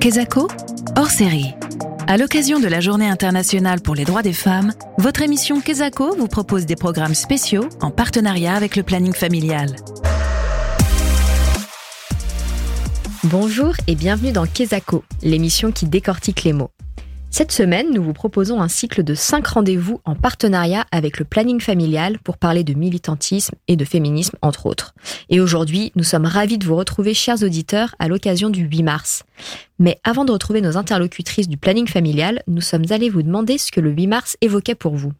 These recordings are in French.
Kezako, hors série. À l'occasion de la Journée internationale pour les droits des femmes, votre émission Kezako vous propose des programmes spéciaux en partenariat avec le planning familial. Bonjour et bienvenue dans Kezako, l'émission qui décortique les mots. Cette semaine, nous vous proposons un cycle de 5 rendez-vous en partenariat avec le planning familial pour parler de militantisme et de féminisme, entre autres. Et aujourd'hui, nous sommes ravis de vous retrouver, chers auditeurs, à l'occasion du 8 mars. Mais avant de retrouver nos interlocutrices du planning familial, nous sommes allés vous demander ce que le 8 mars évoquait pour vous.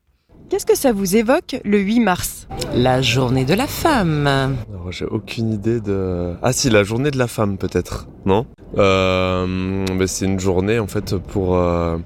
Qu'est-ce que ça vous évoque le 8 mars? La journée de la femme. Alors, J'ai aucune idée de... Ah si, la journée de la femme peut-être, non? Euh, mais C'est une journée en fait pour euh,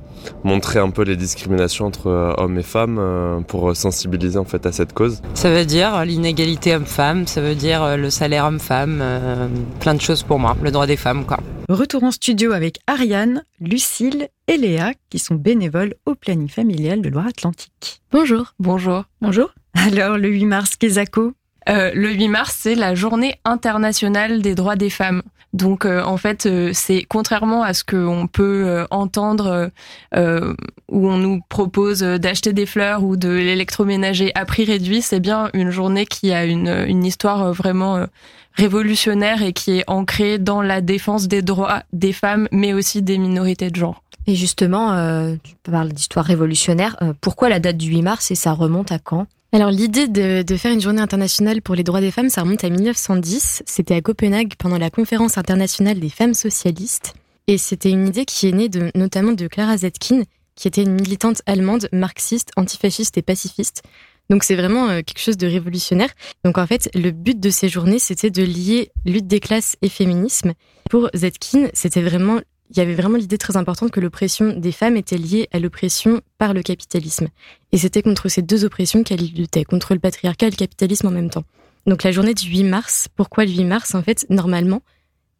montrer un peu les discriminations entre euh, hommes et femmes, euh, pour sensibiliser en fait à cette cause. Ça veut dire l'inégalité homme-femme, ça veut dire euh, le salaire homme-femme, euh, plein de choses pour moi, le droit des femmes quoi. Retour en studio avec Ariane, Lucille et Léa qui sont bénévoles au planning familial de Loire-Atlantique. Bonjour. Bonjour. Bonjour. Alors le 8 mars, Kezako Euh, le 8 mars, c'est la journée internationale des droits des femmes. Donc euh, en fait, euh, c'est contrairement à ce qu'on peut euh, entendre euh, où on nous propose d'acheter des fleurs ou de l'électroménager à prix réduit, c'est bien une journée qui a une, une histoire vraiment révolutionnaire et qui est ancrée dans la défense des droits des femmes, mais aussi des minorités de genre. Et justement, tu parles d'histoire révolutionnaire. pourquoi la date du 8 mars et ça remonte à quand? Alors l'idée de, faire une journée internationale pour les droits des femmes, ça remonte à 1910. C'était à Copenhague pendant la conférence internationale des femmes socialistes. Et c'était une idée qui est née de, notamment de Clara Zetkin, qui était une militante allemande, marxiste, antifasciste et pacifiste. Donc c'est vraiment euh, quelque chose de révolutionnaire. Donc en fait, le but de ces journées, c'était de lier lutte des classes et féminisme. Pour Zetkin, c'était vraiment il y avait vraiment l'idée très importante que l'oppression des femmes était liée à l'oppression par le capitalisme. Et c'était contre ces deux oppressions qu'elle luttait, contre le patriarcat et le capitalisme en même temps. Donc la journée du 8 mars, pourquoi le 8 mars En fait, normalement,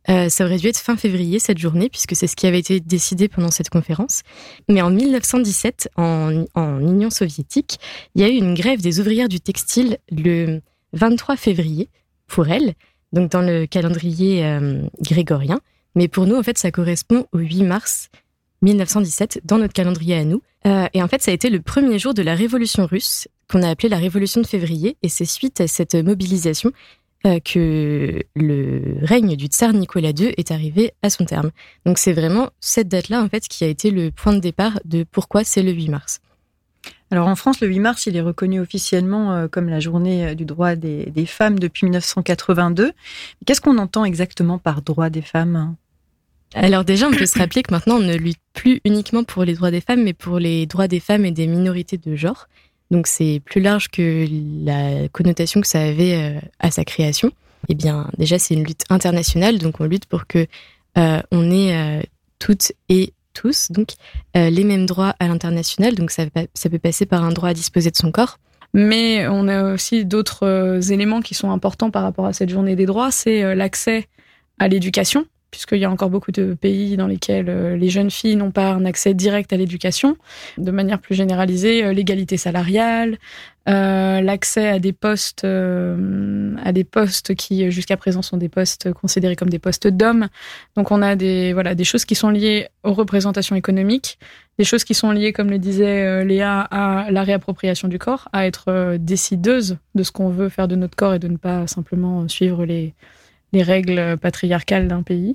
euh, ça aurait dû être fin février cette journée, puisque c'est ce qui avait été décidé pendant cette conférence. Mais en 1917, en, Union soviétique, il y a eu une grève des ouvrières du textile le 23 février pour elles, donc dans le calendrier euh, grégorien. Mais pour nous, en fait, ça correspond au 8 mars 1917 dans notre calendrier à nous. Euh, et en fait, ça a été le premier jour de la révolution russe qu'on a appelé la révolution de février. Et c'est suite à cette mobilisation euh, que le règne du tsar Nicolas II est arrivé à son terme. Donc c'est vraiment cette date-là, en fait, qui a été le point de départ de pourquoi c'est le 8 mars. Alors en France, le 8 mars, il est reconnu officiellement euh, comme la journée du droit des femmes depuis 1982. Qu'est-ce qu'on entend exactement par droit des femmes? Alors déjà, on peut se rappeler que maintenant, on ne lutte plus uniquement pour les droits des femmes, mais pour les droits des femmes et des minorités de genre. Donc c'est plus large que la connotation que ça avait euh, à sa création. Eh bien, déjà, c'est une lutte internationale, donc on lutte pour que euh, on ait euh, toutes et tous donc les mêmes droits à l'international. Donc ça, peut passer par un droit à disposer de son corps. Mais on a aussi d'autres éléments qui sont importants par rapport à cette journée des droits, c'est l'accès à l'éducation, puisqu'il y a encore beaucoup de pays dans lesquels euh, les jeunes filles n'ont pas un accès direct à l'éducation. De manière plus généralisée, euh, l'égalité salariale, euh, l'accès à des postes, à des postes qui jusqu'à présent sont des postes considérés comme des postes d'hommes. Donc on a des voilà des choses qui sont liées aux représentations économiques, des choses qui sont liées, comme le disait Léa, à la réappropriation du corps, à être décideuse de ce qu'on veut faire de notre corps et de ne pas simplement suivre les, les règles patriarcales d'un pays.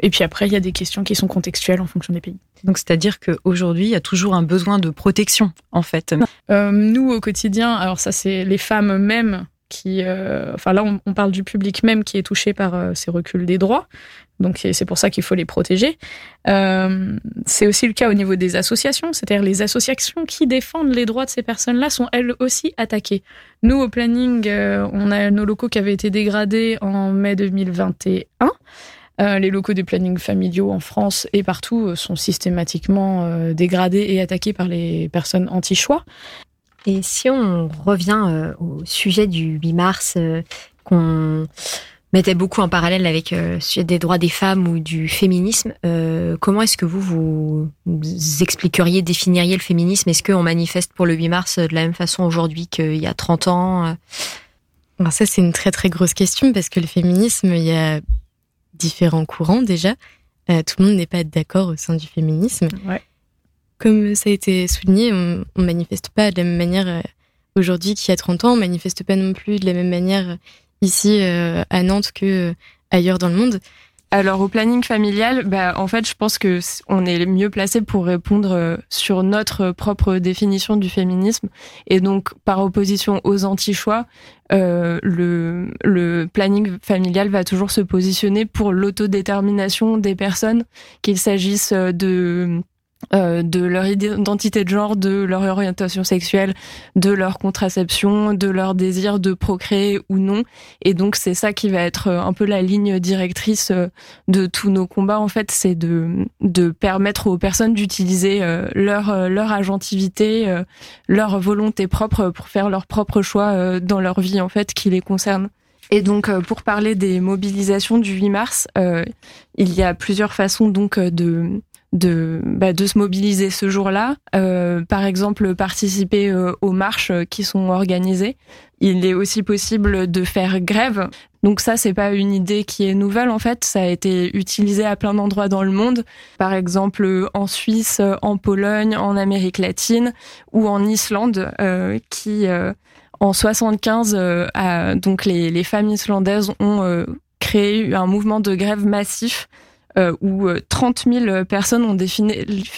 Et puis après, il y a des questions qui sont contextuelles en fonction des pays. Donc c'est-à-dire qu'aujourd'hui, il y a toujours un besoin de protection, en fait. Euh, nous, au quotidien, alors ça, c'est les femmes mêmes euh, enfin là, on, parle du public même qui est touché par euh, ces reculs des droits. Donc c'est pour ça qu'il faut les protéger. Euh, c'est aussi le cas au niveau des associations, c'est-à-dire les associations qui défendent les droits de ces personnes-là sont elles aussi attaquées. Nous, au planning, on a nos locaux qui avaient été dégradés en mai 2021. Euh, les locaux des plannings familiaux en France et partout sont systématiquement dégradés et attaqués par les personnes anti-choix. Et si on revient euh, au sujet du 8 mars euh, qu'on mettait beaucoup en parallèle avec euh, le sujet des droits des femmes ou du féminisme, euh, comment est-ce que vous, vous vous expliqueriez, définiriez le féminisme? Est-ce qu'on manifeste pour le 8 mars de la même façon aujourd'hui qu'il y a 30 ans Alors ça, c'est une très très grosse question parce que le féminisme, il y a différents courants déjà. tout le monde n'est pas d'accord au sein du féminisme. Comme ça a été souligné, on, on manifeste pas de la même manière aujourd'hui qu'il y a 30 ans. On manifeste pas non plus de la même manière ici à Nantes que ailleurs dans le monde. Alors au planning familial, bah en fait, je pense que on est mieux placé pour répondre euh, sur notre propre définition du féminisme et donc par opposition aux anti-choix, euh, le planning familial va toujours se positionner pour l'autodétermination des personnes, qu'il s'agisse de euh, de leur identité de genre, de leur orientation sexuelle, de leur contraception, de leur désir de procréer ou non. Et donc c'est ça qui va être euh, un peu la ligne directrice euh, de tous nos combats. En fait, c'est de, de permettre aux personnes d'utiliser leur, leur agentivité, leur volonté propre pour faire leurs propres choix dans leur vie en fait qui les concerne. Et donc, pour parler des mobilisations du 8 mars, il y a plusieurs façons donc de de, bah, de se mobiliser ce jour-là. Euh, par exemple, participer euh, aux marches euh, qui sont organisées. Il est aussi possible de faire grève. Donc ça, c'est pas une idée qui est nouvelle en fait. Ça a été utilisé à plein d'endroits dans le monde. Par exemple, en Suisse, en Pologne, en Amérique latine ou en Islande, qui en 75, donc les, les femmes islandaises ont créé un mouvement de grève massif euh, où 30 euh, 000 personnes ont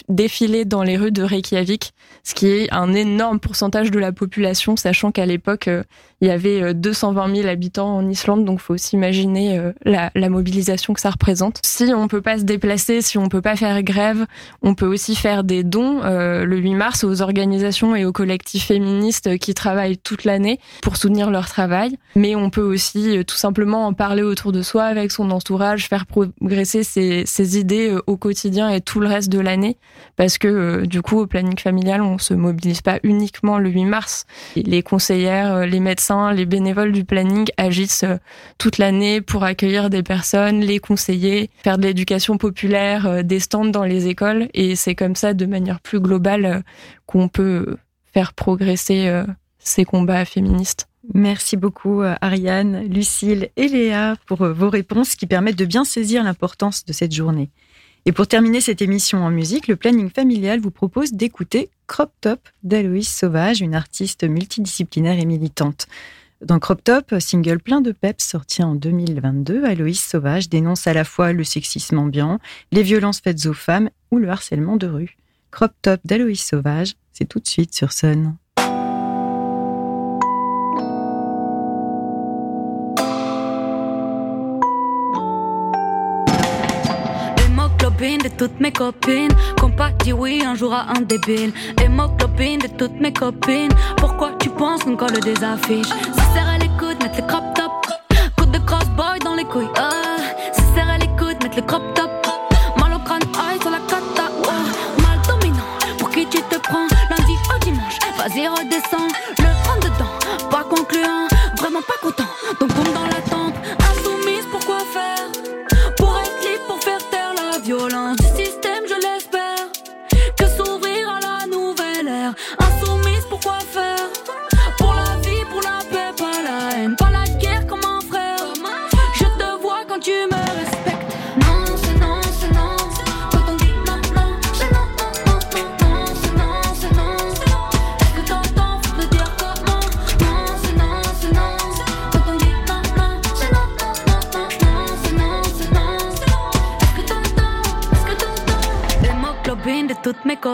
défilé dans les rues de Reykjavik, ce qui est un énorme pourcentage de la population, sachant qu'à l'époque, euh, il y avait 220 euh, 000 habitants en Islande, donc faut aussi imaginer euh, la, mobilisation que ça représente. Si on peut pas se déplacer, si on peut pas faire grève, on peut aussi faire des dons euh, le 8 mars aux organisations et aux collectifs féministes qui travaillent toute l'année pour soutenir leur travail. Mais on peut aussi tout simplement en parler autour de soi avec son entourage, faire progresser ses, ses idées au quotidien et tout le reste de l'année, parce que du coup au planning familial on se mobilise pas uniquement le 8 mars. Les conseillères, les médecins les bénévoles du planning agissent euh, toute l'année pour accueillir des personnes, les conseiller, faire de l'éducation populaire, euh, des stands dans les écoles. Et c'est comme ça, de manière plus globale, euh, qu'on peut faire progresser ces combats féministes. Merci beaucoup Ariane, Lucille et Léa pour vos réponses qui permettent de bien saisir l'importance de cette journée. Et pour terminer cette émission en musique, le planning familial vous propose d'écouter Crop Top d'Aloïse Sauvage, une artiste multidisciplinaire et militante. Dans Crop Top, single plein de peps sorti en 2022, Aloïs Sauvage dénonce à la fois le sexisme ambiant, les violences faites aux femmes ou le harcèlement de rue. Crop Top d'Aloïs Sauvage, c'est tout de suite sur Sun. Toutes mes copines. Qu'on pas dit oui un jour à un débile. Hémoglobine de toutes mes copines. Pourquoi tu penses qu'on colle des affiches? Si serre à l'écoute, mettre le crop top. Coup de crossboy dans les couilles. Ah. Si serre à l'écoute, mettre le crop top.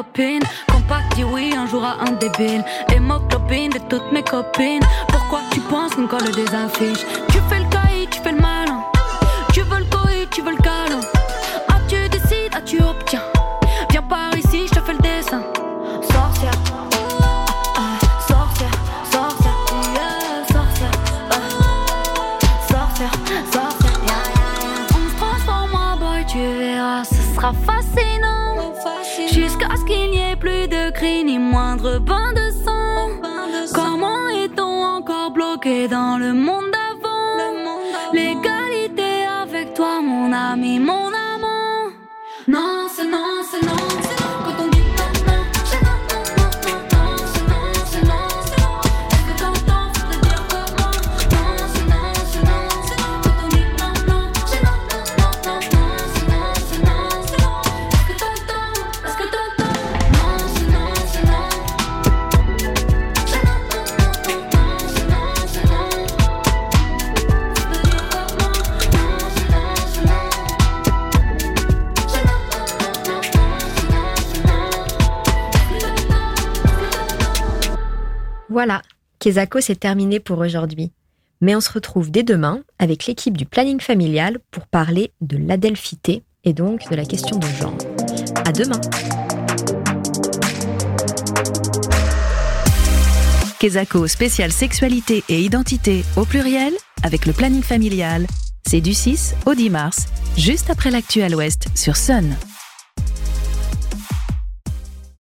Pas dit oui un jour à un débile. Hémoglobine de toutes mes copines. Pourquoi tu penses qu'on colle des affiches? Tu fais le caïd, tu fais le malin. Tu veux le coït, tu veux le câlin. Ah, tu décides, ah, tu obtiens. Viens par ici, je te fais le dessin. Sorcière. Sorcière, sorcière, sorcière, sorcière, sorcière, On se transforme en boy, tu verras, ce sera fascinant. Jusqu'à ce qu'il n'y ait plus de cris ni moindre bain de sang. Comment est-on encore bloqué dans le monde Voilà, Kezako c'est terminé pour aujourd'hui. Mais on se retrouve dès demain avec l'équipe du planning familial pour parler de l'adelphité et donc de la question de genre. À demain! Kezako spécial sexualité et identité au pluriel avec le planning familial. C'est du 6 au 10 mars, juste après l'actu à l'ouest sur Sun.